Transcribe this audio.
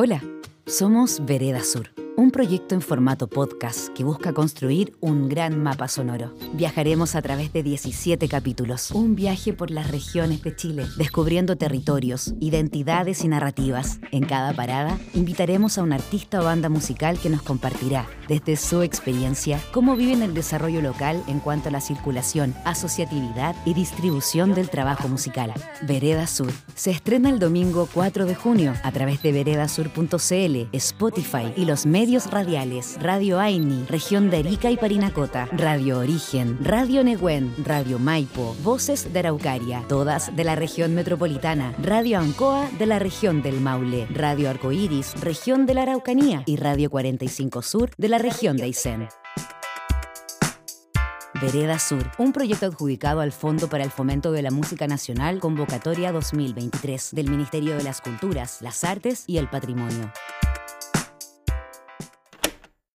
Hola, somos Vereda Sur, un proyecto en formato podcast que busca construir un gran mapa sonoro. Viajaremos a través de 17 capítulos, un viaje por las regiones de Chile, descubriendo territorios, identidades y narrativas. En cada parada, invitaremos a un artista o banda musical que nos compartirá, desde su experiencia, cómo viven el desarrollo local en cuanto a la circulación, asociatividad y distribución del trabajo musical. Vereda Sur se estrena el domingo 4 de junio a través de veredasur.cl, Spotify y los medios radiales Radio Aini, región de Arica y Parinacota, Radio Origen, Radio Neguen, Radio Maipo, Voces de Araucaria, todas de la región metropolitana, Radio Ancoa de la región del Maule, Radio Arcoiris, región de la Araucanía y Radio 45 Sur de la región de Aysén. Vereda Sur, un proyecto adjudicado al Fondo para el Fomento de la Música Nacional Convocatoria 2023 del Ministerio de las Culturas, las Artes y el Patrimonio.